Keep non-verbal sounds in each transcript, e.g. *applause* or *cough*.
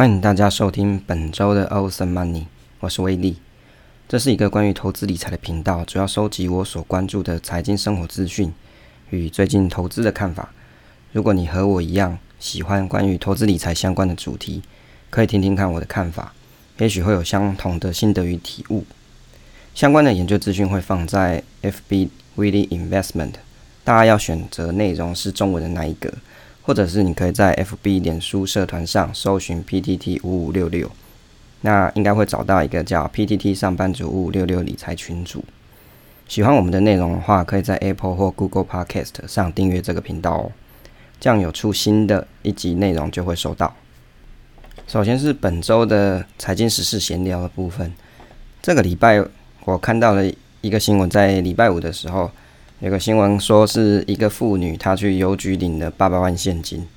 欢迎大家收听本周的 Awesome Money，我是威利。这是一个关于投资理财的频道，主要收集我所关注的财经生活资讯与最近投资的看法。如果你和我一样喜欢关于投资理财相关的主题，可以听听看我的看法，也许会有相同的心得与体悟。相关的研究资讯会放在 FB Willy Investment，大家要选择内容是中文的那一个。或者是你可以在 FB 脸书社团上搜寻 PTT 五五六六，那应该会找到一个叫 PTT 上班族五五六六理财群组。喜欢我们的内容的话，可以在 Apple 或 Google Podcast 上订阅这个频道哦，这样有出新的一集内容就会收到。首先是本周的财经时事闲聊的部分，这个礼拜我看到了一个新闻，在礼拜五的时候。有个新闻说，是一个妇女，她去邮局领了八百万现金。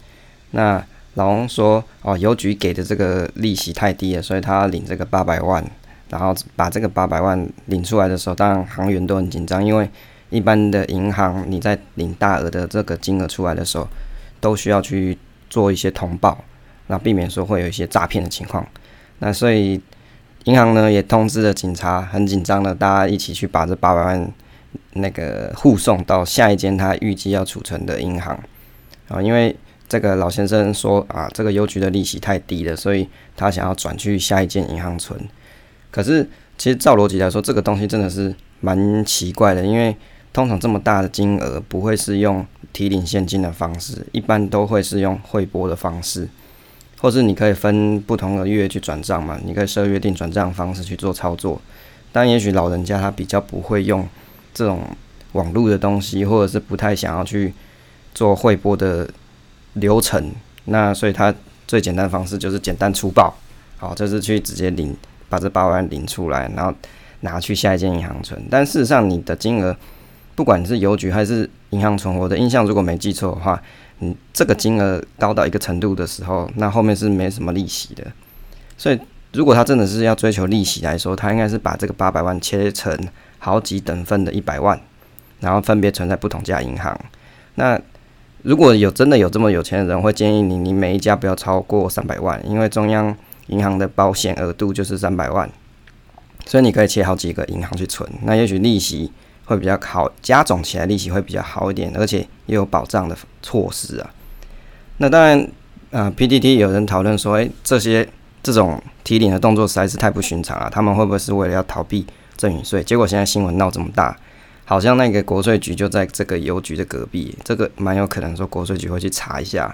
那老王说：“哦，邮局给的这个利息太低了，所以他要领这个八百万。然后把这个八百万领出来的时候，当然行员都很紧张，因为一般的银行你在领大额的这个金额出来的时候，都需要去做一些通报，那避免说会有一些诈骗的情况。那所以银行呢也通知了警察，很紧张的，大家一起去把这八百万。”那个护送到下一间他预计要储存的银行啊，因为这个老先生说啊，这个邮局的利息太低了，所以他想要转去下一间银行存。可是其实照逻辑来说，这个东西真的是蛮奇怪的，因为通常这么大的金额不会是用提领现金的方式，一般都会是用汇拨的方式，或是你可以分不同的月去转账嘛，你可以设约定转账方式去做操作。但也许老人家他比较不会用。这种网络的东西，或者是不太想要去做汇拨的流程，那所以他最简单的方式就是简单粗暴，好，就是去直接领，把这八万领出来，然后拿去下一间银行存。但事实上，你的金额，不管是邮局还是银行存，我的印象如果没记错的话，你这个金额高到一个程度的时候，那后面是没什么利息的。所以，如果他真的是要追求利息来说，他应该是把这个八百万切成。好几等份的一百万，然后分别存在不同家银行。那如果有真的有这么有钱的人，会建议你，你每一家不要超过三百万，因为中央银行的保险额度就是三百万，所以你可以切好几个银行去存。那也许利息会比较好，加总起来利息会比较好一点，而且也有保障的措施啊。那当然，呃，PTT 有人讨论说，诶，这些这种提领的动作实在是太不寻常了，他们会不会是为了要逃避？赠与税，结果现在新闻闹这么大，好像那个国税局就在这个邮局的隔壁，这个蛮有可能说国税局会去查一下。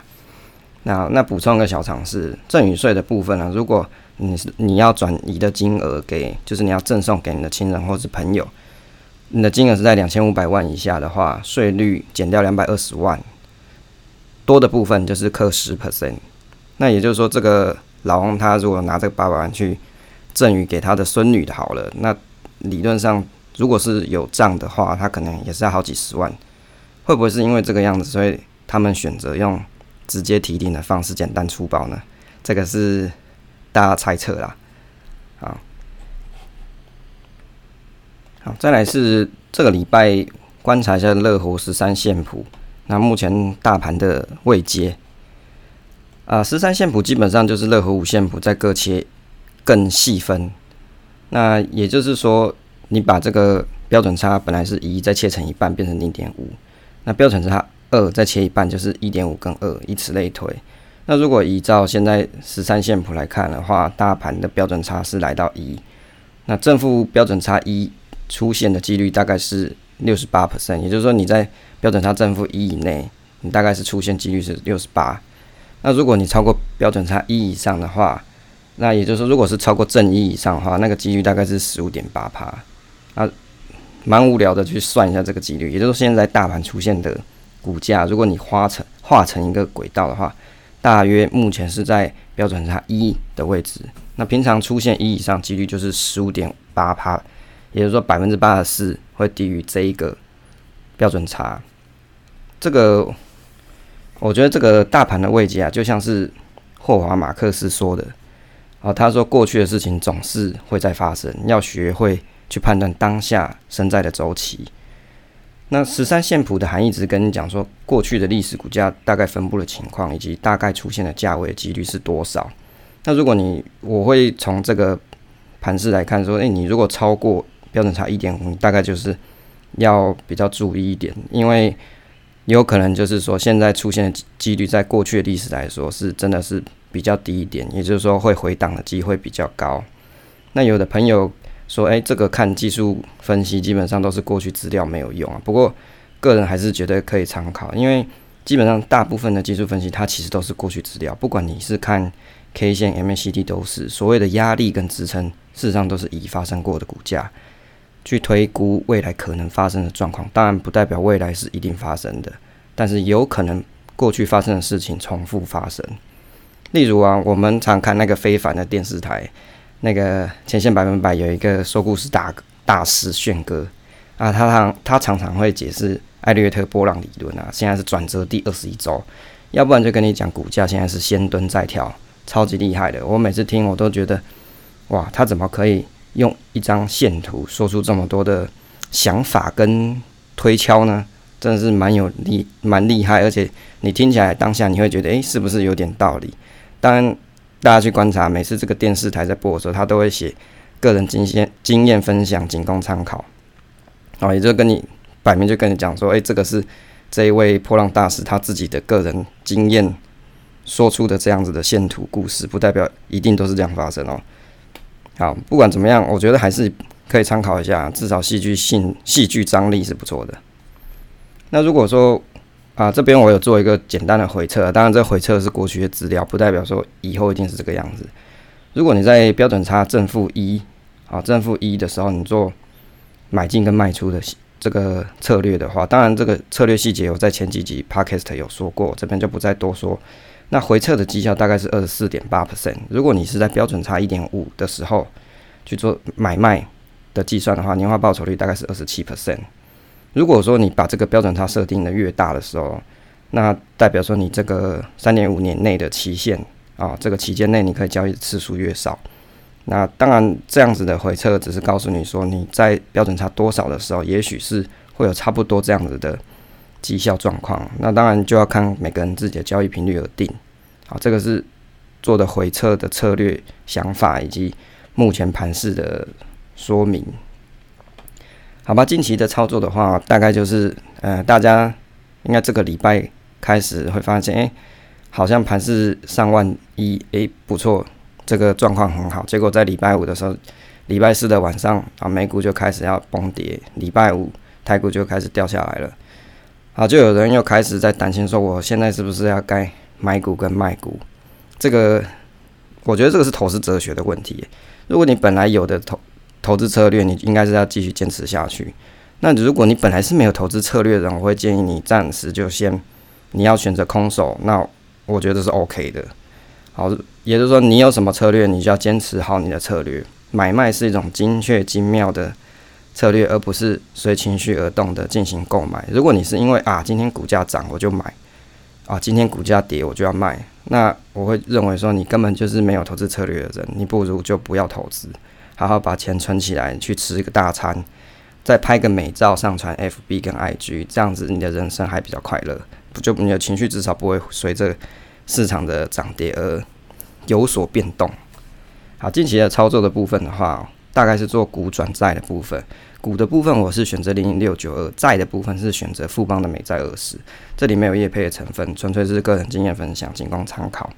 那那补充个小常识，赠与税的部分呢、如果你是你要转移的金额给，就是你要赠送给你的亲人或是朋友，你的金额是在两千五百万以下的话，税率减掉两百二十万，多的部分就是扣十 percent。那也就是说，这个老王他如果拿这个八百万去赠与给他的孙女的，好了，那。理论上，如果是有账的话，他可能也是要好几十万。会不会是因为这个样子，所以他们选择用直接提领的方式，简单粗暴呢？这个是大家猜测啦。好，好，再来是这个礼拜观察一下乐活十三线谱。那目前大盘的位阶啊，十三线谱基本上就是乐活五线谱再各切更细分。那也就是说，你把这个标准差本来是一，再切成一半变成零点五，那标准差二再切一半就是一点五跟二，以此类推。那如果依照现在十三线谱来看的话，大盘的标准差是来到一，那正负标准差一出现的几率大概是六十八 percent，也就是说你在标准差正负一以内，你大概是出现几率是六十八。那如果你超过标准差一以上的话，那也就是说，如果是超过正一以上的话，那个几率大概是十五点八趴。啊，蛮无聊的，去算一下这个几率。也就是说，现在大盘出现的股价，如果你画成画成一个轨道的话，大约目前是在标准差一的位置。那平常出现一以上几率就是十五点八趴，也就是说百分之八十四会低于这一个标准差。这个我觉得这个大盘的位阶啊，就像是霍华马克斯说的。啊，他说过去的事情总是会再发生，要学会去判断当下身在的周期。那十三线谱的含义只跟你讲说，过去的历史股价大概分布的情况，以及大概出现的价位几率是多少。那如果你我会从这个盘势来看，说，诶、你如果超过标准差一点五，大概就是要比较注意一点，因为有可能就是说现在出现的几率，在过去的历史来说是真的是比较低一点，也就是说会回档的机会比较高。那有的朋友说，诶、欸，这个看技术分析基本上都是过去资料没有用啊。不过个人还是觉得可以参考，因为基本上大部分的技术分析它其实都是过去资料，不管你是看 K 线、MACD 都是所谓的压力跟支撑，事实上都是已发生过的股价去推估未来可能发生的状况。当然不代表未来是一定发生的，但是有可能过去发生的事情重复发生。例如啊，我们常看那个非凡的电视台。那个前线百分百有一个说故事大大师炫哥啊，他常他常常会解释艾略特波浪理论啊，现在是转折第二十一周，要不然就跟你讲股价现在是先蹲再跳，超级厉害的。我每次听我都觉得，哇，他怎么可以用一张线图说出这么多的想法跟推敲呢？真的是蛮有厉蛮厉害，而且你听起来当下你会觉得，诶，是不是有点道理？当然。大家去观察，每次这个电视台在播的时候，他都会写个人经验经验分享，仅供参考。哦，也就跟你摆明就跟你讲说，诶、欸，这个是这一位破浪大师他自己的个人经验说出的这样子的线图故事，不代表一定都是这样发生哦。好，不管怎么样，我觉得还是可以参考一下，至少戏剧性、戏剧张力是不错的。那如果说，啊，这边我有做一个简单的回测，当然这回测是过去的资料，不代表说以后一定是这个样子。如果你在标准差正负一，啊正负一的时候，你做买进跟卖出的这个策略的话，当然这个策略细节我在前几集 podcast 有说过，这边就不再多说。那回测的绩效大概是二十四点八 percent。如果你是在标准差一点五的时候去做买卖的计算的话，年化报酬率大概是二十七 percent。如果说你把这个标准差设定的越大的时候，那代表说你这个三点五年内的期限啊，这个期间内你可以交易的次数越少。那当然这样子的回测只是告诉你说你在标准差多少的时候，也许是会有差不多这样子的绩效状况。那当然就要看每个人自己的交易频率而定。好，这个是做的回测的策略想法以及目前盘势的说明。好吧，近期的操作的话，大概就是，呃，大家应该这个礼拜开始会发现，哎，好像盘是上万一，哎，不错，这个状况很好。结果在礼拜五的时候，礼拜四的晚上啊，美股就开始要崩跌，礼拜五台股就开始掉下来了。好，就有人又开始在担心说，我现在是不是要该买股跟卖股？这个，我觉得这个是投资哲学的问题。如果你本来有的投投资策略，你应该是要继续坚持下去。那如果你本来是没有投资策略的人，我会建议你暂时就先，你要选择空手。那我觉得是 OK 的。好，也就是说，你有什么策略，你就要坚持好你的策略。买卖是一种精确精妙的策略，而不是随情绪而动的进行购买。如果你是因为啊，今天股价涨我就买，啊，今天股价跌我就要卖，那我会认为说你根本就是没有投资策略的人，你不如就不要投资。好好把钱存起来，去吃一个大餐，再拍个美照上传 FB 跟 IG，这样子你的人生还比较快乐，不就你的情绪至少不会随着市场的涨跌而有所变动。好，近期的操作的部分的话，大概是做股转债的部分。股的部分我是选择零零六九二，债的部分是选择富邦的美债二十。这里没有业配的成分，纯粹是个人经验分享，仅供参考。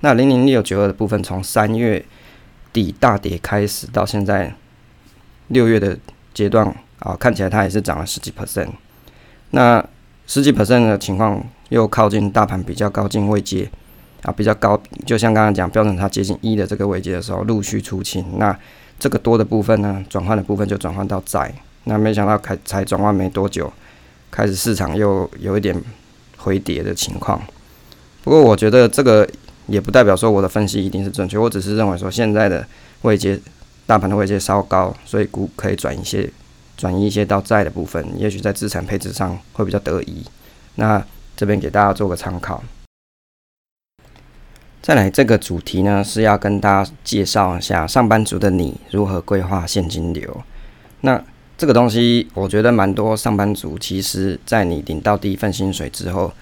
那零零六九二的部分从三月底大跌开始到现在六月的阶段啊，看起来它也是涨了十几 percent。那十几 percent 的情况又靠近大盘比较高进位阶啊，比较高，就像刚刚讲标准差接近一的这个位阶的时候，陆续出清。那这个多的部分呢，转换的部分就转换到债。那没想到开才转换没多久，开始市场又有一点回跌的情况。不过我觉得这个。也不代表说我的分析一定是正确，我只是认为说现在的位阶，大盘的位阶稍高，所以股可以转一些，转移一些到债的部分，也许在资产配置上会比较得宜。那这边给大家做个参考。再来这个主题呢，是要跟大家介绍一下上班族的你如何规划现金流。那这个东西我觉得蛮多上班族，其实在你领到第一份薪水之后。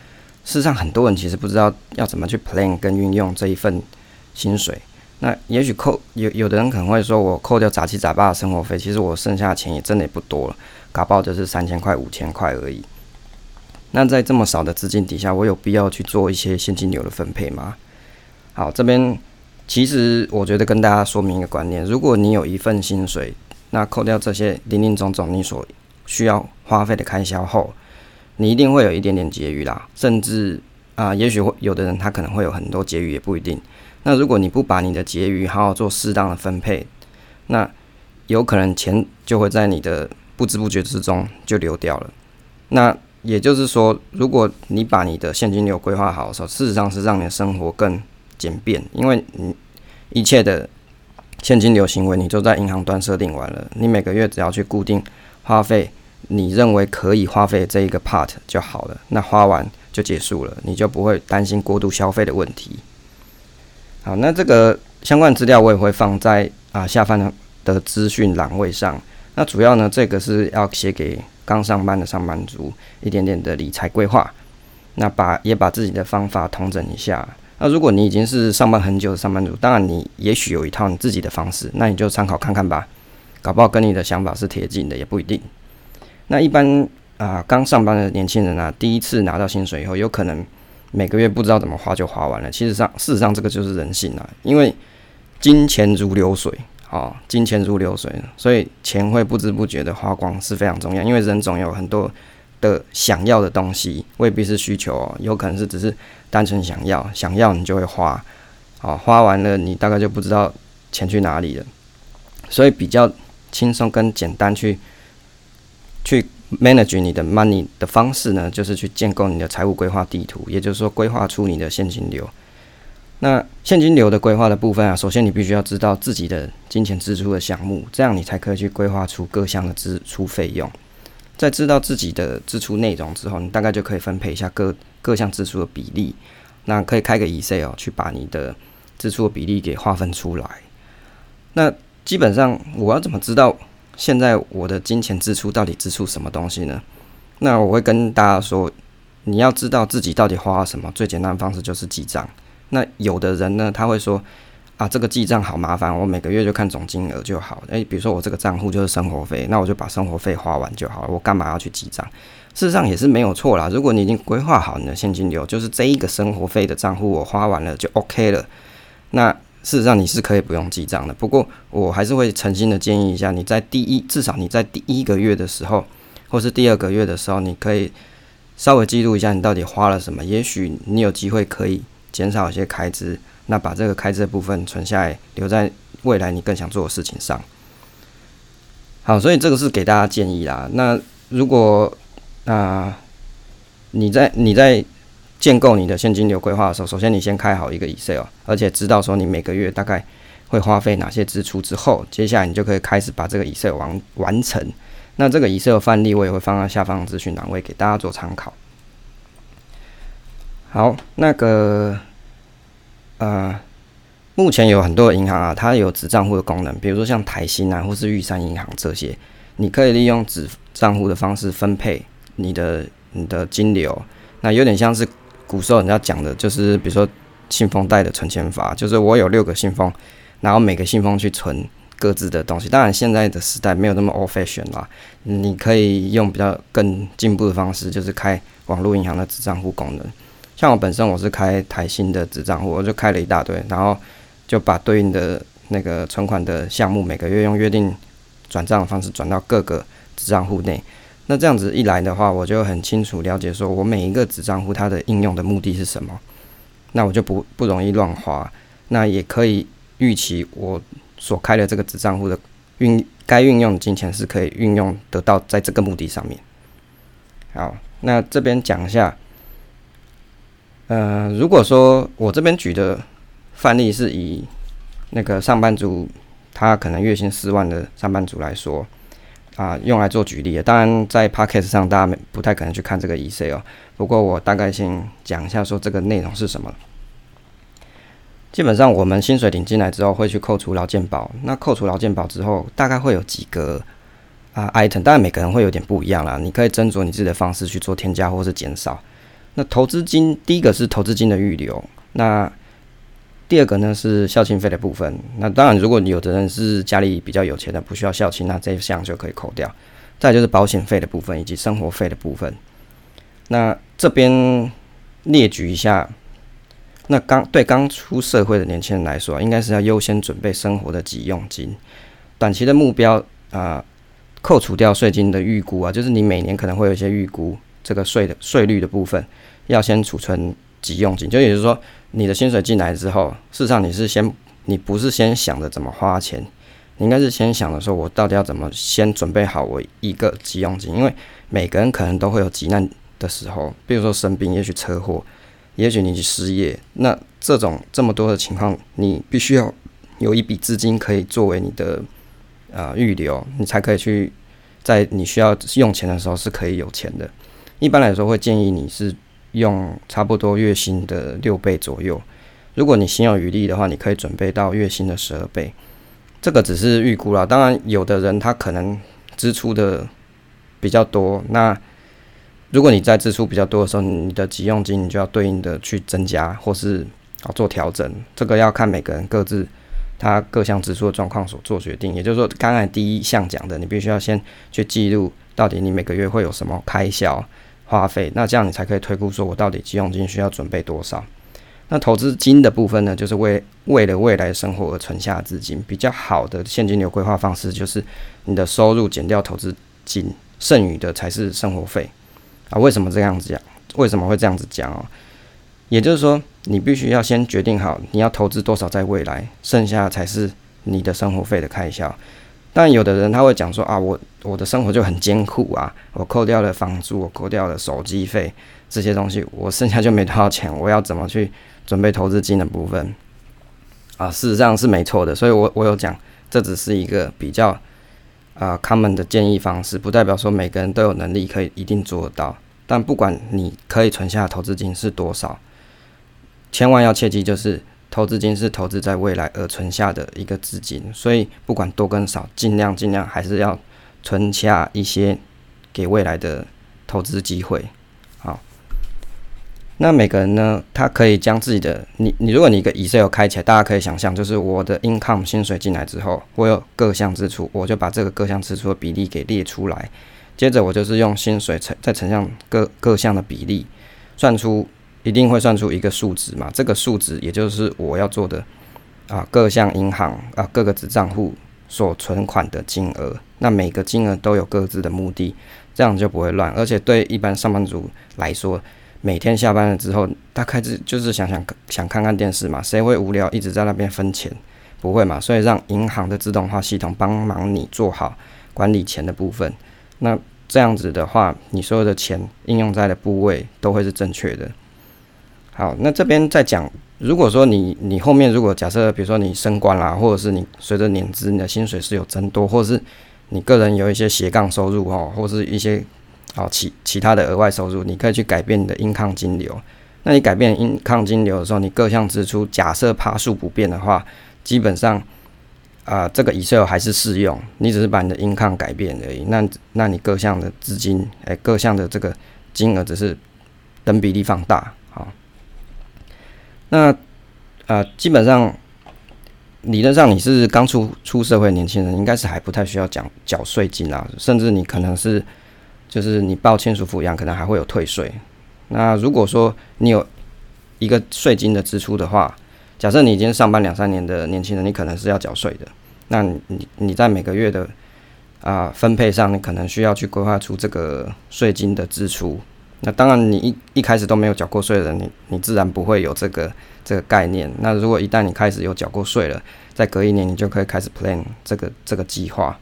事实上，很多人其实不知道要怎么去 plan 跟运用这一份薪水。那也许扣有有的人可能会说，我扣掉杂七杂八的生活费，其实我剩下的钱也真的也不多了，搞不好就是三千块、五千块而已。那在这么少的资金底下，我有必要去做一些现金流的分配吗？好，这边其实我觉得跟大家说明一个观念：如果你有一份薪水，那扣掉这些林林总总你所需要花费的开销后，你一定会有一点点结余啦，甚至啊、也许会有的人他可能会有很多结余，也不一定。那如果你不把你的结余好好做适当的分配，那有可能钱就会在你的不知不觉之中就流掉了。那也就是说，如果你把你的现金流规划好的时候，事实上是让你的生活更简便，因为你一切的现金流行为你都在银行端设定完了，你每个月只要去固定花费你认为可以花费这一个 part 就好了，那花完就结束了，你就不会担心过度消费的问题。好，那这个相关资料我也会放在啊下方的资讯栏位上。那主要呢，这个是要写给刚上班的上班族一点点的理财规划。那把也把自己的方法统整一下。那如果你已经是上班很久的上班族，当然你也许有一套你自己的方式，那你就参考看看吧。搞不好跟你的想法是贴近的，也不一定。那一般啊刚上班的年轻人啊，第一次拿到薪水以后，有可能。每个月不知道怎么花就花完了，其实上事实上这个就是人性啊，因为金钱如流水啊、金钱如流水，所以钱会不知不觉的花光是非常重要。因为人总有很多的想要的东西，未必是需求哦，有可能是只是单纯想要，想要你就会花，好、哦、花完了你大概就不知道钱去哪里了，所以比较轻松跟简单去去。manage 你的 money 的方式呢，就是去建构你的财务规划地图，也就是说规划出你的现金流。那现金流的规划的部分啊，首先你必须要知道自己的金钱支出的项目，这样你才可以去规划出各项的支出费用。在知道自己的支出内容之后，你大概就可以分配一下各各项支出的比例。那可以开个 Excel 去把你的支出的比例给划分出来。那基本上我要怎么知道？现在我的金钱支出到底支出什么东西呢？那我会跟大家说，你要知道自己到底花了什么，最简单的方式就是记账。那有的人呢，他会说啊，这个记账好麻烦，我每个月就看总金额就好。诶，比如说我这个账户就是生活费，那我就把生活费花完就好了，我干嘛要去记账？事实上也是没有错啦。如果你已经规划好你的现金流，就是这一个生活费的账户我花完了就 OK 了。那事实上你是可以不用记账的，不过我还是会诚心的建议一下，你在第一，至少你在第一个月的时候，或是第二个月的时候，你可以稍微记录一下你到底花了什么，也许你有机会可以减少一些开支，那把这个开支的部分存下来，留在未来你更想做的事情上。好，所以这个是给大家建议啦。那如果啊、你在你在。建构你的现金流规划的时候，首先你先开好一个 Excel，而且知道说你每个月大概会花费哪些支出之后，接下来你就可以开始把这个 Excel 完完成。那这个 Excel 范例我也会放在下方资讯栏位给大家做参考。好，那个呃，目前有很多银行啊，它有子账户的功能，比如说像台新啊，或是玉山银行这些，你可以利用子账户的方式分配你的你的金流，那有点像是。古时候人家讲的就是，比如说信封袋的存钱法，就是我有六个信封，然后每个信封去存各自的东西。当然现在的时代没有那么 old fashion 啦，你可以用比较更进步的方式，就是开网络银行的子账户功能。像我本身我是开台新的子账户，我就开了一大堆，然后就把对应的那个存款的项目每个月用约定转账的方式转到各个子账户内。那这样子一来的话，我就很清楚了解，说我每一个子账户它的应用的目的是什么，那我就不不容易乱花，那也可以预期我所开的这个子账户的运该运用的金钱是可以运用得到在这个目的上面。好，那这边讲一下，呃，如果说我这边举的范例是以那个上班族，他可能月薪四万的上班族来说。啊，用来做举例的。当然，在 Podcast 上大家不太可能去看这个 Excel，不过我大概先讲一下，说这个内容是什么。基本上，我们薪水领进来之后，会去扣除劳健保。那扣除劳健保之后，大概会有几个啊 item，当然每个人会有点不一样啦。你可以斟酌你自己的方式去做添加或是减少。那投资金，第一个是投资金的预留。那第二个呢是孝亲费的部分。那当然，如果有的人是家里比较有钱的，不需要孝亲，那这一项就可以扣掉。再就是保险费的部分以及生活费的部分。那这边列举一下，那刚对刚出社会的年轻人来说，应该是要优先准备生活的急用金。短期的目标啊、扣除掉税金的预估啊，就是你每年可能会有一些预估这个税的税率的部分，要先储存急用金。就也就是说。你的薪水进来之后，事实上你是先，你不是先想着怎么花钱，你应该是先想着说，我到底要怎么先准备好我一个急用金，因为每个人可能都会有急难的时候，比如说生病，也许车祸，也许你去失业，那这种这么多的情况，你必须要有一笔资金可以作为你的啊预留，你才可以去在你需要用钱的时候是可以有钱的。一般来说，会建议你是。用差不多月薪的六倍左右，如果你心有余力的话，你可以准备到月薪的十二倍。这个只是预估啦，当然有的人他可能支出的比较多，那如果你在支出比较多的时候，你的急用金你就要对应的去增加或是啊做调整。这个要看每个人各自他各项支出的状况所做决定。也就是说，刚才第一项讲的，你必须要先去记录到底你每个月会有什么开销。花费，那这样你才可以推估说，我到底急用金需要准备多少？那投资金的部分呢，就是为为了未来生活而存下资金。比较好的现金流规划方式就是，你的收入减掉投资金，剩余的才是生活费啊。为什么这样子讲？为什么会这样子讲哦？也就是说，你必须要先决定好你要投资多少在未来，剩下才是你的生活费的开销。但有的人他会讲说啊，我我的生活就很艰苦啊，我扣掉了房租，我扣掉了手机费这些东西，我剩下就没多少钱，我要怎么去准备投资金的部分啊？事实上是没错的，所以我我有讲，这只是一个比较啊 common 的建议方式，不代表说每个人都有能力可以一定做得到。但不管你可以存下的投资金是多少，千万要切记就是。投资金是投资在未来而存下的一个资金，所以不管多跟少，尽量尽量还是要存下一些给未来的投资机会。好，那每个人呢，他可以将自己的你你，如果你一个 Excel 开起来，大家可以想象，就是我的 income 薪水进来之后，我有各项支出，我就把这个各项支出的比例给列出来，接着我就是用薪水乘再乘上各各项的比例，算出。一定会算出一个数值嘛？这个数值也就是我要做的啊，各项银行啊，各个子账户所存款的金额。那每个金额都有各自的目的，这样就不会乱。而且对一般上班族来说，每天下班了之后，大概是就是想想想看看电视嘛，谁会无聊一直在那边分钱？不会嘛？所以让银行的自动化系统帮忙你做好管理钱的部分。那这样子的话，你所有的钱应用在的部位都会是正确的。好，那这边再讲，如果说你你后面如果假设，比如说你升官啦，或者是你随着年资，你的薪水是有增多，或者是你个人有一些斜杠收入哦，或是一些哦其其他的额外收入，你可以去改变你的 income 金流。那你改变 income 金流的时候，你各项支出假设趴数不变的话，基本上啊、这个 Excel 还是适用，你只是把你的盈抗改变而已。那那你各项的资金，哎，各项的这个金额只是等比例放大。那，呃，基本上理论上你是刚出出社会年轻人，应该是还不太需要缴缴税金啊，甚至你可能是就是你报亲属抚养，可能还会有退税。那如果说你有一个税金的支出的话，假设你已经上班两三年的年轻人，你可能是要缴税的。那你你在每个月的啊、分配上，你可能需要去规划出这个税金的支出。那当然，你一一开始都没有缴过税的人，你你自然不会有这个这个概念。那如果一旦你开始有缴过税了，再隔一年，你就可以开始 plan 这个这个计划。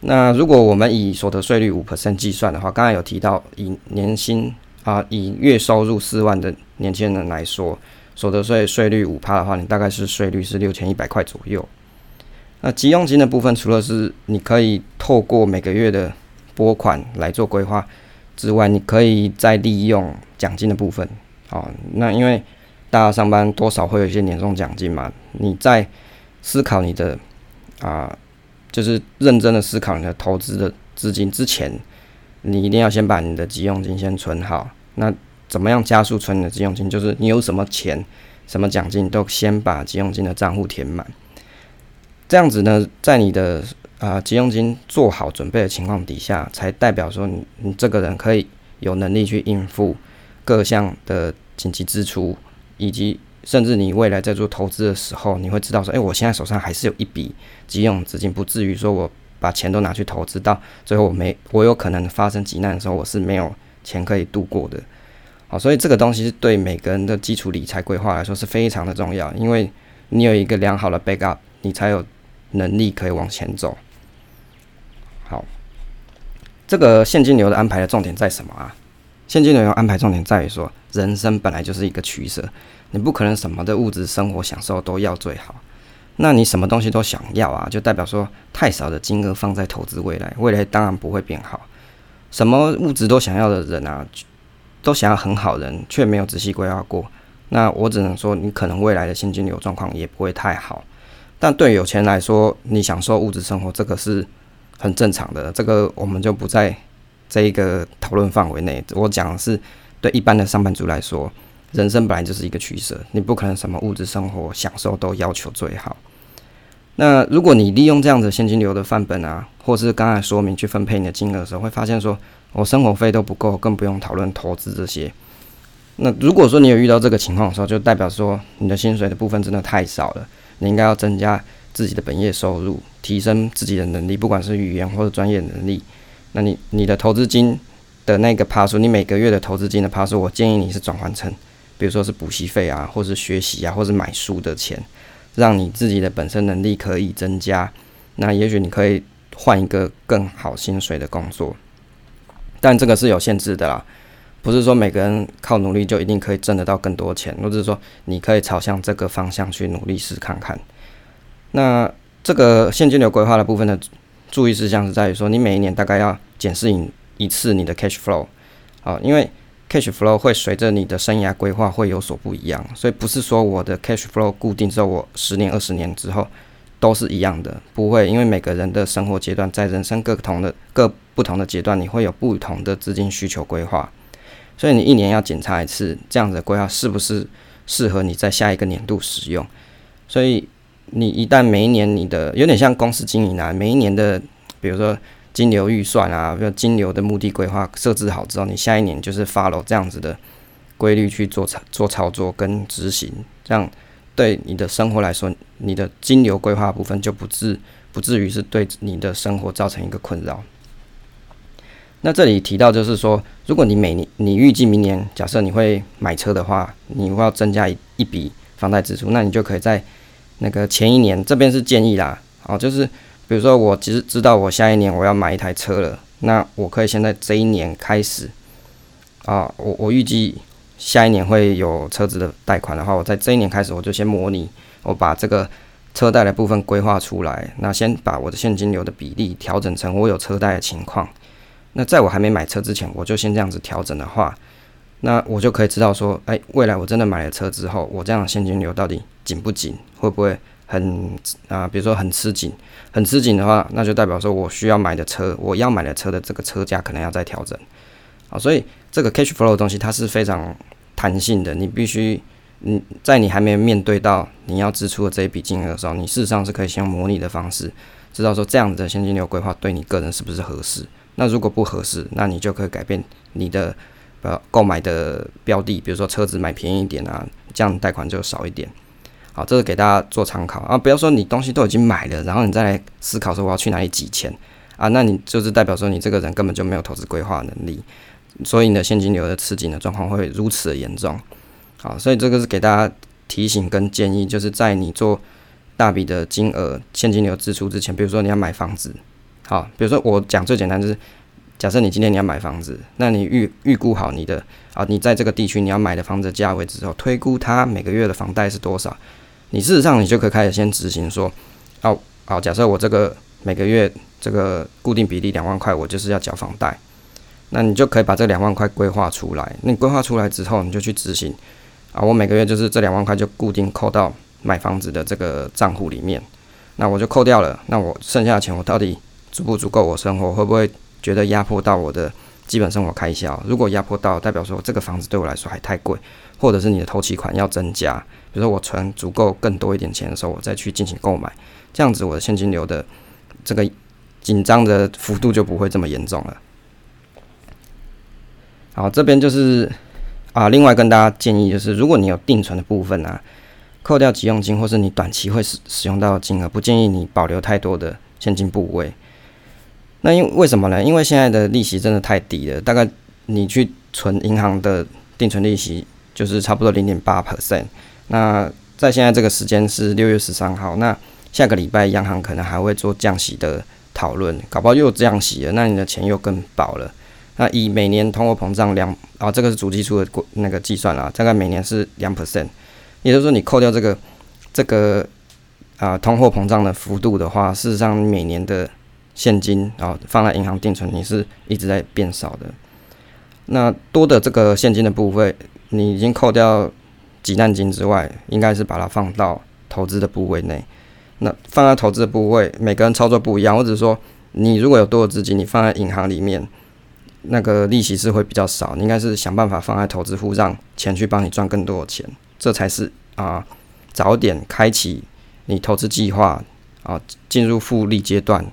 那如果我们以所得税率五 percent 计算的话，刚才有提到以年薪啊，以月收入四万的年轻人来说，所得税税率五趴的话，你大概是税率是六千一百块左右。那急用金的部分，除了是你可以透过每个月的拨款来做规划。之外，你可以再利用奖金的部分，哦，那因为大家上班多少会有一些年终奖金嘛，你在思考你的啊、就是认真的思考你的投资的资金之前，你一定要先把你的急用金先存好。那怎么样加速存你的急用金？就是你有什么钱，什么奖金，都先把急用金的账户填满。这样子呢，在你的啊、急用金做好准备的情况底下，才代表说你你这个人可以有能力去应付各项的紧急支出，以及甚至你未来在做投资的时候，你会知道说，哎，我现在手上还是有一笔急用资金，不至于说我把钱都拿去投资到最后我没我有可能发生急难的时候，我是没有钱可以度过的。好，所以这个东西是对每个人的基础理财规划来说是非常的重要，因为你有一个良好的 backup，你才有能力可以往前走。这个现金流的安排的重点在什么啊？现金流安排重点在于说，人生本来就是一个取舍，你不可能什么的物质生活享受都要最好。那你什么东西都想要啊，就代表说太少的金额放在投资未来，未来当然不会变好。什么物质都想要的人啊，都想要很好人，却没有仔细规划过。那我只能说，你可能未来的现金流状况也不会太好。但对有钱来说，你享受物质生活，这个是很正常的。这个我们就不在这一个讨论范围内。我讲的是对一般的上班族来说，人生本来就是一个取舍，你不可能什么物质生活享受都要求最好。那如果你利用这样子现金流的范本啊，或是刚才说明去分配你的金额的时候，会发现说我生活费都不够，更不用讨论投资这些。那如果说你有遇到这个情况的时候，就代表说你的薪水的部分真的太少了。你应该要增加自己的本业收入，提升自己的能力，不管是语言或者专业能力。那你你的投资金的那个趴数，你每个月的投资金的趴数，我建议你是转换成，比如说是补习费啊，或是学习啊，或是买书的钱，让你自己的本身能力可以增加。那也许你可以换一个更好薪水的工作，但这个是有限制的啦。不是说每个人靠努力就一定可以挣得到更多钱，或者是说你可以朝向这个方向去努力试看看。那这个现金流规划的部分的注意事项是在于说，你每一年大概要检视一一次你的 cash flow 啊，因为 cash flow 会随着你的生涯规划会有所不一样，所以不是说我的 cash flow 固定之后，我十年、二十年之后都是一样的，不会，因为每个人的生活阶段在人生各同的各不同的阶段，你会有不同的资金需求规划。所以你一年要检查一次，这样子的规划是不是适合你在下一个年度使用？所以你一旦每一年你的有点像公司经营啊，每一年的比如说金流预算啊，比如金流的目的规划设置好之后，你下一年就是 follow 这样子的规律去做操做操作跟执行，这样对你的生活来说，你的金流规划部分就不至不至于是对你的生活造成一个困扰。那这里提到就是说，如果你每年你预计明年假设你会买车的话，你会要增加一一笔房贷支出，那你就可以在那个前一年这边是建议啦，好，就是比如说我其实知道我下一年我要买一台车了，那我可以先在这一年开始啊，我我预计下一年会有车子的贷款的话，我在这一年开始我就先模拟，我把这个车贷的部分规划出来，那先把我的现金流的比例调整成我有车贷的情况。那在我还没买车之前，我就先这样子调整的话，那我就可以知道说，哎，未来我真的买了车之后，我这样现金流到底紧不紧，会不会很啊？比如说很吃紧，很吃紧的话，那就代表说我需要买的车，我要买的车的这个车价可能要再调整。啊，所以这个 cash flow 的东西它是非常弹性的，你必须，嗯，在你还没有面对到你要支出的这一笔金额的时候，你事实上是可以先用模拟的方式，知道说这样子的现金流规划对你个人是不是合适。那如果不合适，那你就可以改变你的呃购买的标的，比如说车子买便宜一点啊，这样贷款就少一点。好，这个给大家做参考啊，不要说你东西都已经买了，然后你再来思考说我要去哪里挤钱啊，那你就是代表说你这个人根本就没有投资规划能力，所以你的现金流的吃紧的状况会如此的严重。好，所以这个是给大家提醒跟建议，就是在你做大笔的金额现金流支出之前，比如说你要买房子。好，比如说我讲最简单就是，假设你今天你要买房子，那你预预估好你的啊，你在这个地区你要买的房子价位之后，推估它每个月的房贷是多少，你事实上你就可以开始先执行说，哦，好，假设我这个每个月这个固定比例两万块，我就是要缴房贷，那你就可以把这两万块规划出来，那你规划出来之后，你就去执行，啊，我每个月就是这两万块就固定扣到买房子的这个账户里面，那我就扣掉了，那我剩下的钱我到底足不足够我生活？会不会觉得压迫到我的基本生活开销。如果压迫到，代表说这个房子对我来说还太贵，或者是你的头期款要增加，比如说我存足够更多一点钱的时候，我再去进行购买，这样子我的现金流的这个紧张的幅度就不会这么严重了。好，这边就是啊，另外跟大家建议就是，如果你有定存的部分啊，扣掉急用金或是你短期会使使用到的金额，不建议你保留太多的现金部位。那因为什么呢？因为现在的利息真的太低了，大概你去存银行的定存利息就是差不多零点八 percent。那在现在这个时间是六月十三号，那下个礼拜央行可能还会做降息的讨论，搞不好又降息了，那你的钱又更薄了。那以每年通货膨胀两啊，这个是主计处的那个计算啊，大概每年是两 percent，也就是说你扣掉这个这个啊通货膨胀的幅度的话，事实上每年的。现金啊、哦，放在银行定存，你是一直在变少的。那多的这个现金的部分，你已经扣掉急难金之外，应该是把它放到投资的部位内。那放在投资的部位，每个人操作不一样，或者说你如果有多的资金，你放在银行里面，那个利息是会比较少。你应该是想办法放在投资户，让钱去帮你赚更多的钱，这才是啊，早点开启你投资计划啊，进入复利阶段。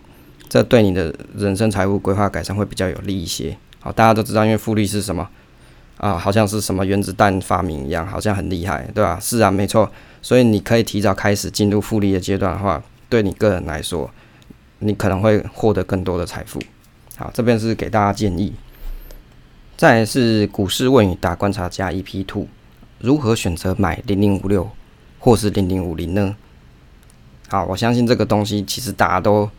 这对你的人生财务规划改善会比较有利一些。好，大家都知道，因为复利是什么啊？好像是什么原子弹发明一样，好像很厉害，对吧？是啊，没错。所以你可以提早开始进入复利的阶段的话，对你个人来说，你可能会获得更多的财富。好，这边是给大家建议。再是股市问与答观察家 EP Two，如何选择买零零五六或是零零五零呢？好，我相信这个东西其实大家都。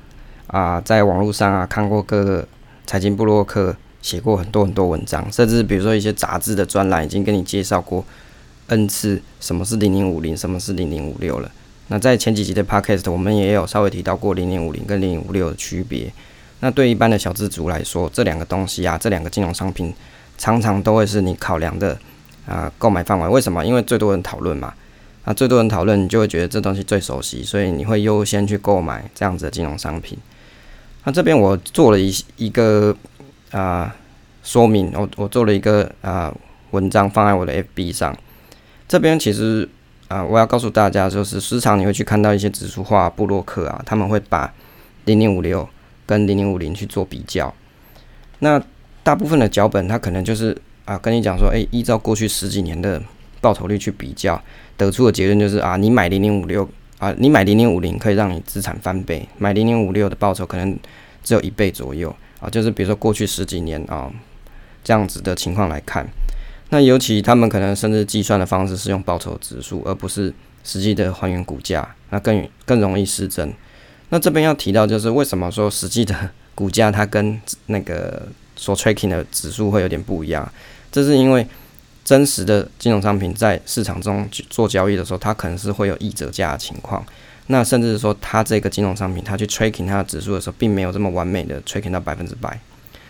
啊，在网络上啊，看过各个财经部落客写过很多很多文章，甚至比如说一些杂志的专栏已经跟你介绍过 N 次什么是零零五零，什么是零零五六了。那在前几集的 Podcast 我们也有稍微提到过零零五零跟零零五六的区别。那对一般的小资族来说，这两个东西啊，这两个金融商品常常都会是你考量的啊购买范围。为什么？因为最多人讨论嘛。啊，最多人讨论，你就会觉得这东西最熟悉，所以你会优先去购买这样子的金融商品。那这边我做了一一个啊、说明，我我做了一个啊、文章放在我的 FB 上。这边其实啊、我要告诉大家，就是时常你会去看到一些指数化部落客啊，他们会把零零五六跟零零五零去做比较。那大部分的脚本，它可能就是啊跟你讲说，诶，依照过去十几年的报酬率去比较。得出的结论就是啊，你买零零五六啊，你买零零五零可以让你资产翻倍，买零零五六的报酬可能只有一倍左右啊。就是比如说过去十几年啊这样子的情况来看，那尤其他们可能甚至计算的方式是用报酬指数，而不是实际的还原股价，那更更容易失真。那这边要提到就是为什么说实际的股价它跟那个所 tracking 的指数会有点不一样，这是因为。真实的金融商品在市场中做交易的时候，它可能是会有溢折价的情况。那甚至说，它这个金融商品，它去 tracking 它的指数的时候，并没有这么完美的 tracking 到百分之百，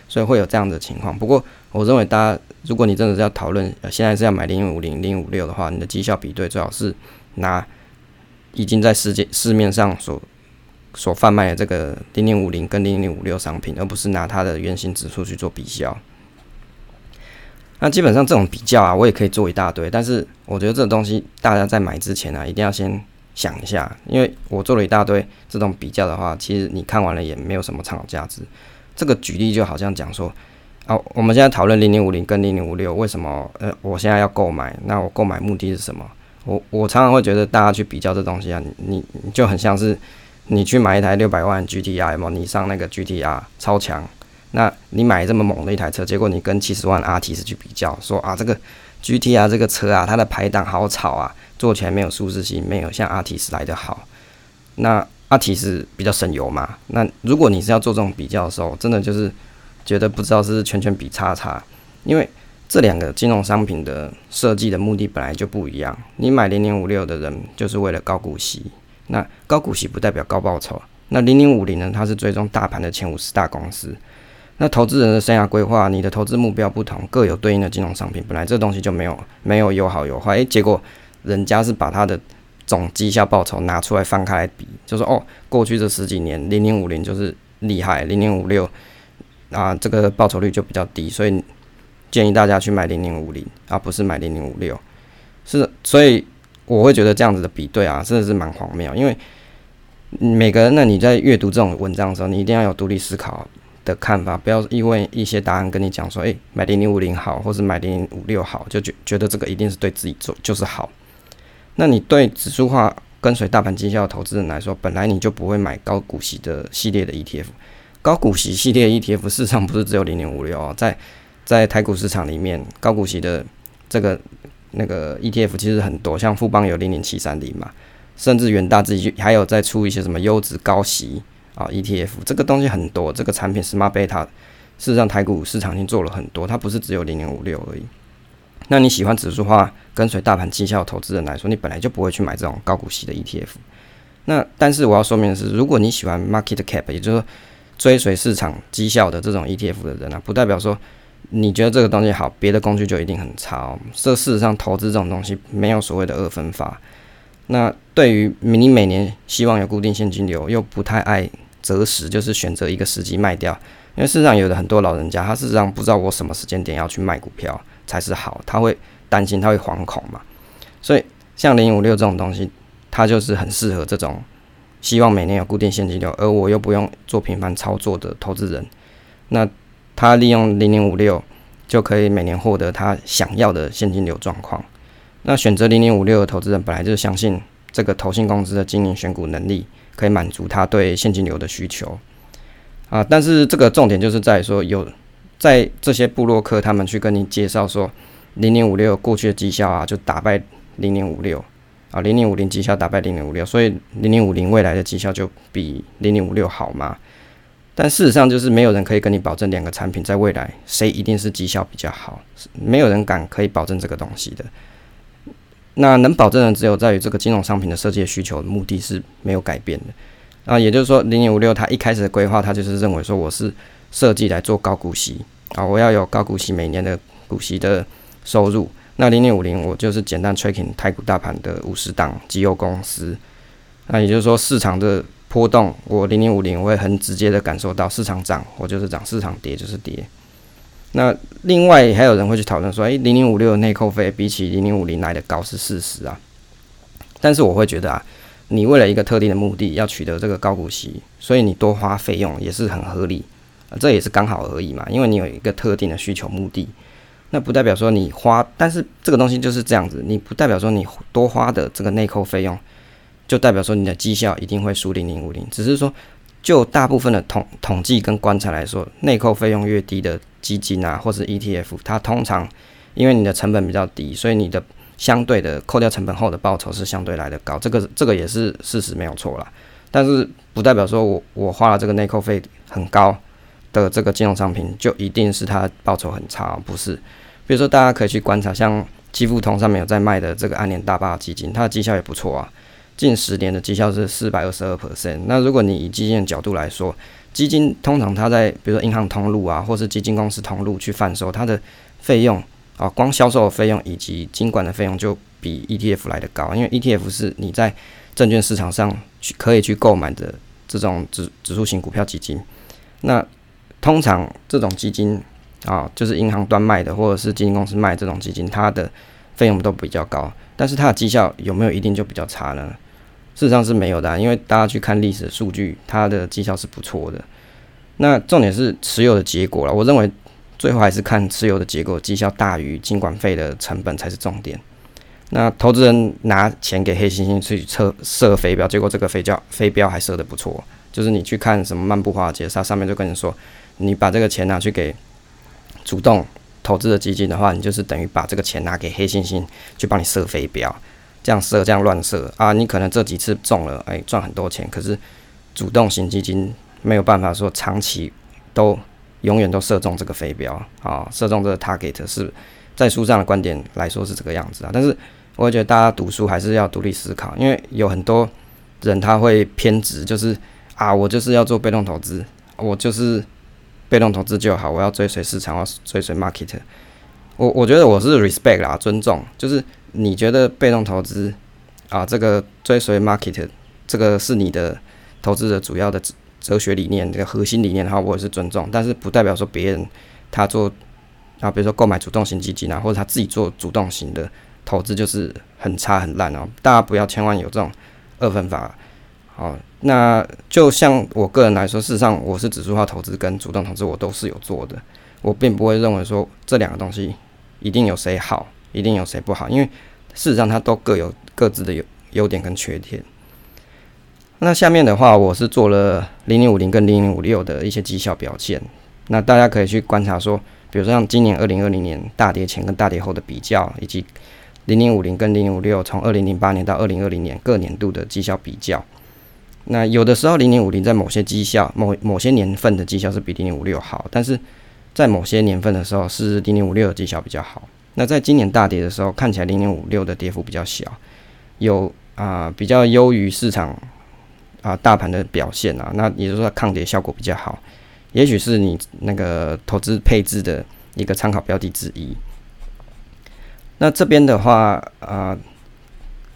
所以会有这样的情况。不过，我认为大家，如果你真的是要讨论，现在是要买零五零、零五六的话，你的绩效比对最好是拿已经在世界市面上所所贩卖的这个零零五零跟零零五六商品，而不是拿它的原型指数去做比较。那基本上这种比较啊，我也可以做一大堆，但是我觉得这东西大家在买之前啊，一定要先想一下，因为我做了一大堆这种比较的话，其实你看完了也没有什么参考价值。这个举例就好像讲说，哦，我们现在讨论零零五零跟零零五六，为什么呃，我现在要购买？那我购买目的是什么？我我常常会觉得大家去比较这东西啊，你你就很像是你去买一台六百万 GTR 嘛，你上那个 GTR 超强。那你买这么猛的一台车，结果你跟七十万 Altis 去比较，说啊这个 GT 啊这个车啊它的排档好吵啊，坐起来没有舒适性，没有像 Altis 来得好。那 Altis 比较省油嘛。那如果你是要做这种比较的时候，真的就是觉得不知道是圈圈比叉叉，因为这两个金融商品的设计的目的本来就不一样。你买零零五六的人就是为了高股息，那高股息不代表高报酬。那零零五零呢，它是追踪大盘的前五十大公司。那投资人的生涯规划，你的投资目标不同，各有对应的金融商品。本来这东西就没有没有有好有坏，诶，结果人家是把他的总绩效报酬拿出来翻开来比，就说哦，过去这十几年零零五零就是厉害，零零五六啊，这个报酬率就比较低，所以建议大家去买零零五零，而不是买零零五六。是，所以我会觉得这样子的比对啊，真的是蛮荒谬。因为每个人，那你在阅读这种文章的时候，你一定要有独立思考的看法，不要因为一些答案跟你讲说，诶、买零零五零好，或是买零零五六好，就觉觉得这个一定是对自己做就是好。那你对指数化跟随大盘绩效的投资人来说，本来你就不会买高股息的系列的 ETF。高股息系列 ETF 市场不是只有零零五六哦，在在台股市场里面，高股息的这个那个 ETF 其实很多，像富邦有零零七三零嘛，甚至远大自己还有在出一些什么优质高息啊 ETF，这个东西很多，这个产品 Smart Beta，事实上台股市场已经做了很多，它不是只有零零五六而已。那你喜欢指数化跟随大盘绩效投资人来说，你本来就不会去买这种高股息的 ETF。那但是我要说明的是，如果你喜欢 Market Cap，也就是说追随市场绩效的这种 ETF 的人呢、啊，不代表说你觉得这个东西好，别的工具就一定很差哦。这事实上投资这种东西没有所谓的二分法。那对于你每年希望有固定现金流，又不太爱择时，就是选择一个时机卖掉，因为事实上有的很多老人家，他事实上不知道我什么时间点要去卖股票才是好，他会担心，他会惶恐嘛。所以像零五六这种东西，它就是很适合这种。希望每年有固定现金流，而我又不用做频繁操作的投资人，那他利用零零五六就可以每年获得他想要的现金流状况。那选择零零五六的投资人本来就相信这个投信公司的经营选股能力可以满足他对现金流的需求啊。但是这个重点就是在说，有在这些部落客他们去跟你介绍说零零五六过去的绩效啊，就打败零零五六。啊，零零五零绩效打败零零五六，所以零零五零未来的绩效就比零零五六好吗？但事实上就是没有人可以跟你保证两个产品在未来谁一定是绩效比较好，没有人敢可以保证这个东西的。那能保证的只有在于这个金融商品的设计的需求的目的是没有改变的。啊，也就是说零零五六它一开始的规划，它就是认为说我是设计来做高股息啊，我要有高股息每年的股息的收入。那零零五零，我就是简单 tracking 台股大盘的五十档绩优公司。那也就是说，市场的波动，我零零五零我会很直接的感受到，市场涨我就是涨，市场跌就是跌。那另外还有人会去讨论说，诶、欸，零零五六的内扣费比起零零五零来的高是事实啊。但是我会觉得啊，你为了一个特定的目的要取得这个高股息，所以你多花费用也是很合理，这也是刚好而已嘛，因为你有一个特定的需求目的。那不代表说你花，但是这个东西就是这样子，你不代表说你多花的这个内扣费用，就代表说你的绩效一定会输零零五零。只是说，就大部分的统统计跟观察来说，内扣费用越低的基金啊，或是 ETF，它通常因为你的成本比较低，所以你的相对的扣掉成本后的报酬是相对来的高。这个这个也是事实，没有错啦。但是不代表说我我花了这个内扣费很高的这个金融商品，就一定是它报酬很差，不是。比如说，大家可以去观察，像基富通上面有在卖的这个安联大坝基金，它的绩效也不错啊，近十年的绩效是四百二十二 percent。那如果你以基金的角度来说，基金通常它在比如说银行通路啊，或是基金公司通路去贩售，它的费用啊，光销售的费用以及经管的费用就比 ETF 来的高，因为 ETF 是你在证券市场上去可以去购买的这种指指数型股票基金。那通常这种基金。啊，就是银行端卖的，或者是基金公司卖这种基金，它的费用都比较高，但是它的绩效有没有一定就比较差呢？事实上是没有的，因为大家去看历史数据，它的绩效是不错的。那重点是持有的结果了，我认为最后还是看持有的结果，绩效大于经管费的成本才是重点。那投资人拿钱给黑猩猩去测设飞镖，结果这个飞镖飞镖还设得不错，就是你去看什么漫步华尔街，它上面就跟你说，你把这个钱拿去给。主动投资的基金的话，你就是等于把这个钱拿给黑猩猩去帮你射飞镖，这样射这样乱射啊！你可能这几次中了，哎，赚很多钱。可是主动型基金没有办法说长期都永远都射中这个飞镖啊，射中这个 target 是在书上的观点来说是这个样子啊。但是我觉得大家读书还是要独立思考，因为有很多人他会偏执，就是啊，我就是要做被动投资，我就是。被动投资就好，我要追随市场，我要追随 market。我我觉得我是 respect 啦，尊重。就是你觉得被动投资啊，这个追随 market，这个是你的投资的主要的哲学理念这个核心理念的话，我也是尊重，但是不代表说别人他做啊，比如说购买主动型基金啊，或者他自己做主动型的投资就是很差很烂哦。大家不要千万有这种二分法。好，那就像我个人来说，事实上我是指数化投资跟主动投资我都是有做的，我并不会认为说这两个东西一定有谁好，一定有谁不好，因为事实上它都各有各自的优优点跟缺点。那下面的话，我是做了零零五零跟零零五六的一些绩效表现。那大家可以去观察说，比如说像今年二零二零年大跌前跟大跌后的比较，以及零零五零跟零零五六从二零零八年到二零二零年各年度的绩效比较。那有的时候零零五零在某些绩效、某某些年份的绩效是比零零五六好，但是在某些年份的时候是零零五六的绩效比较好。那在今年大跌的时候，看起来零零五六的跌幅比较小，有啊、比较优于市场。啊，大盘的表现啊，那也就是说抗跌效果比较好，也许是你那个投资配置的一个参考标的之一。那这边的话，啊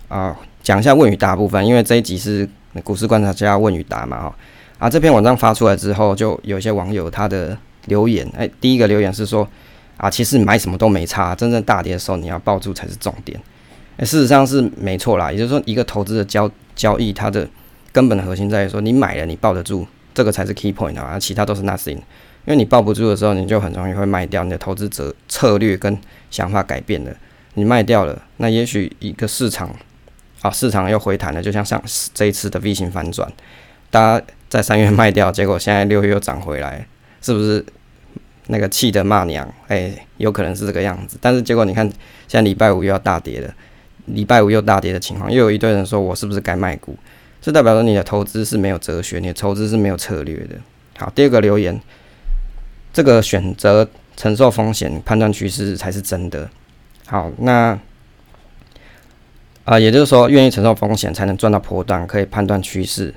啊，讲一下问与答部分，因为这一集是股市观察家问与答嘛，哈。啊，这篇文章发出来之后，就有一些网友他的留言，哎，第一个留言是说啊，其实买什么都没差，真正大跌的时候你要抱住才是重点。哎，事实上是没错啦，也就是说一个投资的交交易，它的根本的核心在于说，你买了你抱得住，这个才是 key point 啊，其他都是 nothing。因为你抱不住的时候，你就很容易会卖掉，你的投资者策略跟想法改变了，你卖掉了，那也许一个市场啊，市场又回弹了，就像上这一次的 V 型反转，大家在三月卖掉，结果现在六月又涨回来，是不是那个气得骂娘？诶、欸，有可能是这个样子。但是结果你看，现在礼拜五又要大跌了，礼拜五又大跌的情况，又有一堆人说我是不是该卖股？这代表说你的投资是没有哲学，你的投资是没有策略的。好，第二个留言，这个选择承受风险、判断趋势才是真的。好，那啊、也就是说，愿意承受风险才能赚到波段，可以判断趋势。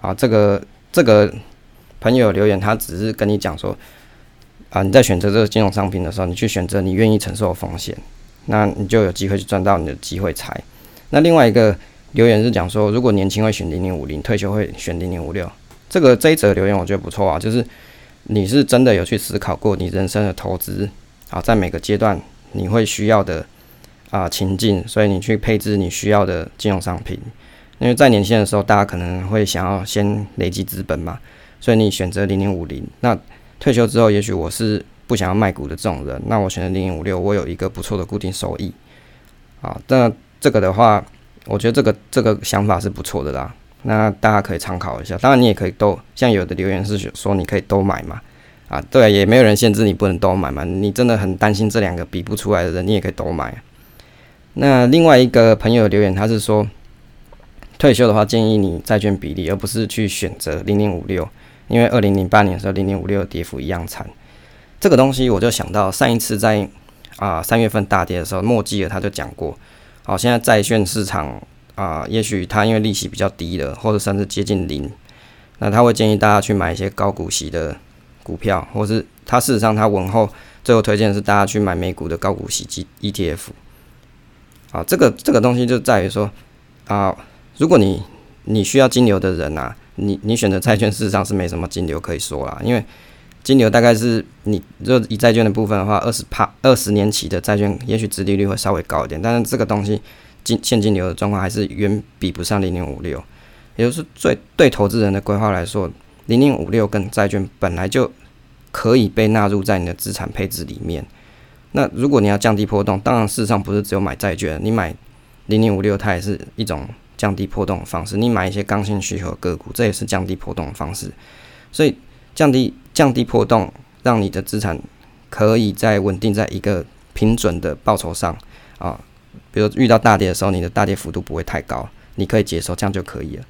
啊，这个这个朋友留言，他只是跟你讲说，啊，你在选择这个金融商品的时候，你去选择你愿意承受的风险，那你就有机会去赚到你的机会财。那另外一个。留言是讲说，如果年轻会选零零五零，退休会选零零五六。这个这一则留言我觉得不错啊，就是你是真的有去思考过你人生的投资啊，在每个阶段你会需要的啊情境，所以你去配置你需要的金融商品。因为在年轻的时候，大家可能会想要先累积资本嘛，所以你选择零零五零。那退休之后，也许我是不想要卖股的这种人，那我选择零零五六，我有一个不错的固定收益啊。那这个的话。我觉得这个这个想法是不错的啦，那大家可以参考一下。当然，你也可以都像有的留言是说你可以都买嘛，啊，对，也没有人限制你不能都买嘛。你真的很担心这两个比不出来的人，你也可以都买。那另外一个朋友留言，他是说退休的话建议你债券比例，而不是去选择零零五六，因为二零零八年的时候零零五六跌幅一样惨。这个东西我就想到上一次在啊三月份大跌的时候，莫基尔他就讲过。好，现在债券市场啊、也许它因为利息比较低了，或者甚至接近零，那他会建议大家去买一些高股息的股票，或是他事实上他文后最后推荐是大家去买美股的高股息基 ETF。啊，这个这个东西就在于说啊，如果你你需要金流的人啊，你你选择债券事实上是没什么金流可以说啦，因为。金流大概是你，就以债券的部分的话，二十趴二十年期的债券，也许殖利率会稍微高一点，但是这个东西金现金流的状况还是远比不上零零五六，也就是最对投资人的规划来说，零零五六跟债券本来就可以被纳入在你的资产配置里面。那如果你要降低波动，当然事实上不是只有买债券，你买零零五六它也是一种降低波动的方式，你买一些刚性需求个股，这也是降低波动的方式，所以降低。降低波动，让你的资产可以在稳定在一个平准的报酬上啊。比如遇到大跌的时候，你的大跌幅度不会太高，你可以接受，这样就可以了。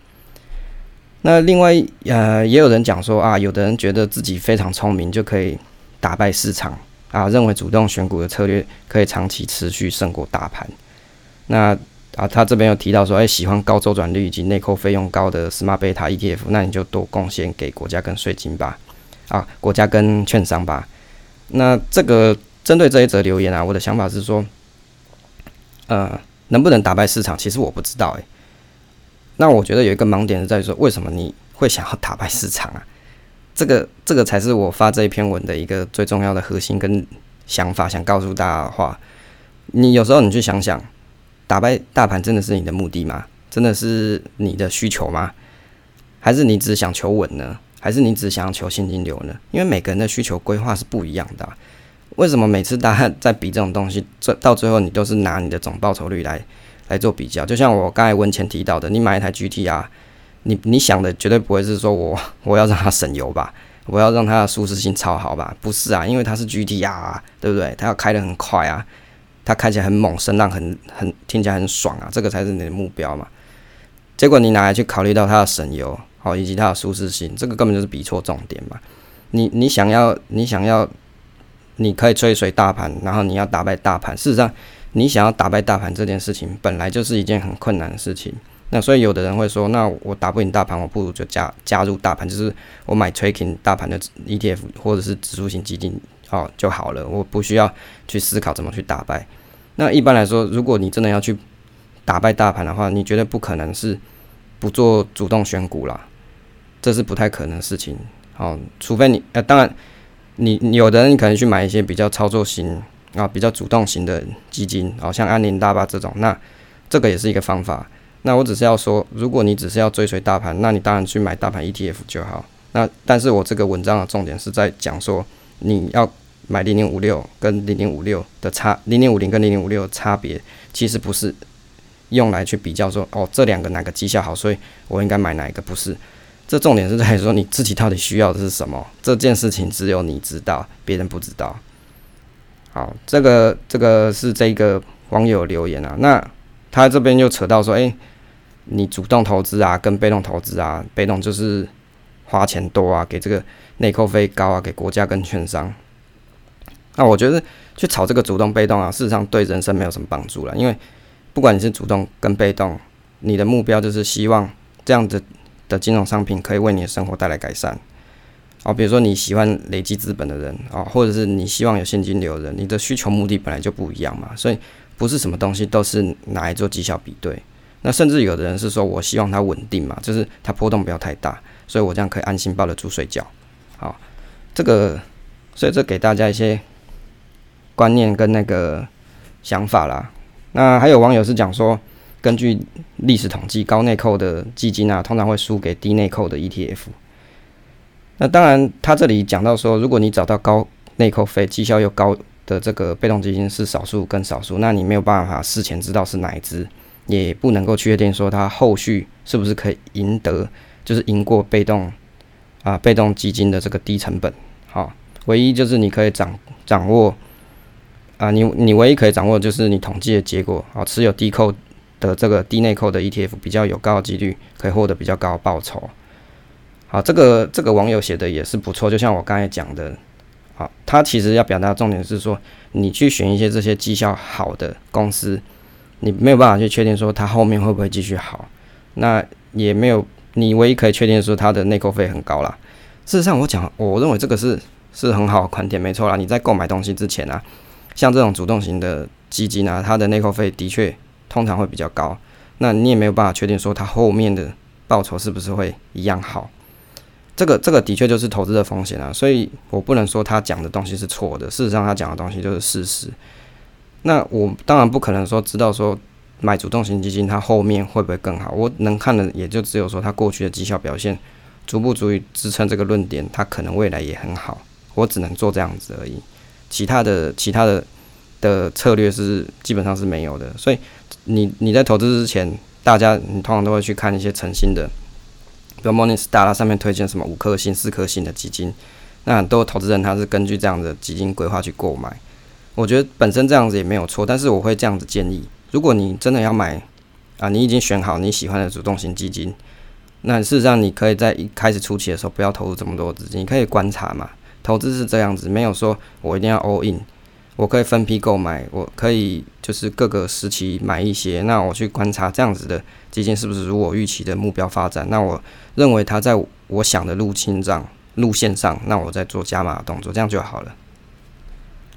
那另外呃，也有人讲说啊，有的人觉得自己非常聪明，就可以打败市场啊，认为主动选股的策略可以长期持续胜过大盘。那啊，他这边有提到说，哎，喜欢高周转率以及内扣费用高的 Smart Beta ETF，那你就多贡献给国家跟税金吧。啊，国家跟券商吧。那这个针对这一则留言啊，我的想法是说，呃，能不能打败市场，其实我不知道诶。那我觉得有一个盲点是在于说，为什么你会想要打败市场啊？这个这个才是我发这一篇文的一个最重要的核心跟想法，想告诉大家的话。你有时候你去想想，打败大盘真的是你的目的吗？真的是你的需求吗？还是你只想求稳呢？还是你只想求现金流呢？因为每个人的需求规划是不一样的。为什么每次大家在比这种东西，这到最后你都是拿你的总报酬率来来做比较？就像我刚才文前提到的，你买一台 GTR，你你想的绝对不会是说我 *laughs* 我要让它省油吧，我要让它的舒适性超好吧？不是啊，因为它是 GTR 啊，对不对？它要开得很快啊，它开起来很猛，声浪很很听起来很爽啊，这个才是你的目标嘛。结果你拿来去考虑到它的省油，好，以及它的舒适性，这个根本就是比错重点嘛。你你想要你想要，你可以追随大盘，然后你要打败大盘。事实上，你想要打败大盘这件事情，本来就是一件很困难的事情。那所以有的人会说，那我打不赢大盘，我不如就加加入大盘，就是我买 t r a k i n g 大盘的 ETF 或者是指数型基金，好就好了，我不需要去思考怎么去打败。那一般来说，如果你真的要去打败大盘的话，你绝对不可能是不做主动选股啦，这是不太可能的事情。好，除非你呃，当然你，有的人可能去买一些比较操作型啊，比较主动型的基金，好像安林大巴这种，那这个也是一个方法。那我只是要说，如果你只是要追随大盘，那你当然去买大盘 ETF 就好。那但是我这个文章的重点是在讲说，你要买零零五六跟零零五六的差，零零五零跟零零五六差别，其实不是。用来去比较说，哦，这两个哪个绩效好，所以我应该买哪一个？不是，这重点是在说你自己到底需要的是什么。这件事情只有你知道，别人不知道。好，这个这个是这个网友留言啊，那他这边又扯到说，诶，你主动投资啊，跟被动投资啊，被动就是花钱多啊，给这个内扣费高啊，给国家跟券商。那我觉得去炒这个主动被动啊，事实上对人生没有什么帮助了，因为。不管你是主动跟被动，你的目标就是希望这样子的金融商品可以为你的生活带来改善。哦，比如说你喜欢累积资本的人啊，或者是你希望有现金流的人，你的需求目的本来就不一样嘛，所以不是什么东西都是拿来做绩效比对。那甚至有的人是说我希望它稳定嘛，就是它波动不要太大，所以我这样可以安心抱得住睡觉。好，这个所以这给大家一些观念跟那个想法啦。那还有网友是讲说，根据历史统计，高内扣的基金啊，通常会输给低内扣的 ETF。那当然，他这里讲到说，如果你找到高内扣费、绩效又高的这个被动基金是少数跟少数，那你没有办法事前知道是哪一支，也不能够确定说它后续是不是可以赢得，就是赢过被动啊被动基金的这个低成本。好，唯一就是你可以掌掌握。啊，你你唯一可以掌握的就是你统计的结果啊，持有低扣的这个低内扣的 ETF 比较有高的几率可以获得比较高的报酬。好，这个这个网友写的也是不错，就像我刚才讲的，好，他其实要表达的重点是说，你去选一些这些绩效好的公司，你没有办法去确定说它后面会不会继续好，那也没有，你唯一可以确定说它的内扣费很高啦。事实上，我讲，我认为这个是是很好的观点，没错啦。你在购买东西之前啊。像这种主动型的基金啊，它的内扣费的确通常会比较高，那你也没有办法确定说它后面的报酬是不是会一样好。这个这个的确就是投资的风险啊，所以我不能说他讲的东西是错的，事实上他讲的东西就是事实。那我当然不可能说知道说买主动型基金它后面会不会更好，我能看的也就只有说它过去的绩效表现足不足以支撑这个论点，它可能未来也很好，我只能做这样子而已。其他的其他的的策略是基本上是没有的，所以你你在投资之前，大家你通常都会去看一些诚信的，比如 Morningstar 上面推荐什么五颗星、四颗星的基金，那很多投资人他是根据这样的基金规划去购买，我觉得本身这样子也没有错，但是我会这样子建议，如果你真的要买啊，你已经选好你喜欢的主动型基金，那事实上你可以在一开始初期的时候不要投入这么多资金，你可以观察嘛。投资是这样子，没有说我一定要 all in，我可以分批购买，我可以就是各个时期买一些，那我去观察这样子的基金是不是如我预期的目标发展，那我认为它在我想的路径上路线上，那我再做加码动作，这样就好了。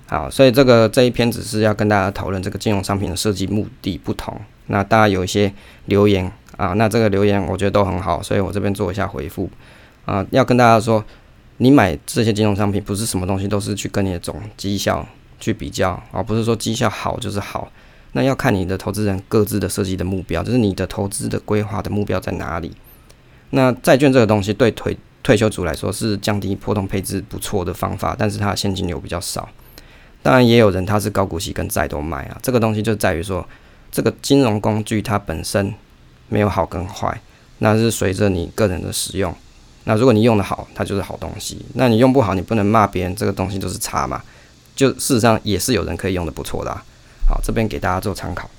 好，所以这个这一篇只是要跟大家讨论这个金融商品的设计目的不同。那大家有一些留言啊。那这个留言我觉得都很好，所以我这边做一下回复啊。要跟大家说，你买这些金融商品，不是什么东西都是去跟你的总绩效去比较，而不是说绩效好就是好。那要看你的投资人各自的设计的目标，就是你的投资的规划的目标在哪里。那债券这个东西对退退休族来说是降低波动配置不错的方法，但是它的现金流比较少。当然也有人他是高股息跟债都买啊，这个东西就在于说，这个金融工具它本身没有好跟坏，那是随着你个人的使用。那如果你用的好，它就是好东西；那你用不好，你不能骂别人这个东西就是差嘛。就事实上也是有人可以用的不错的啊。好，这边给大家做参考。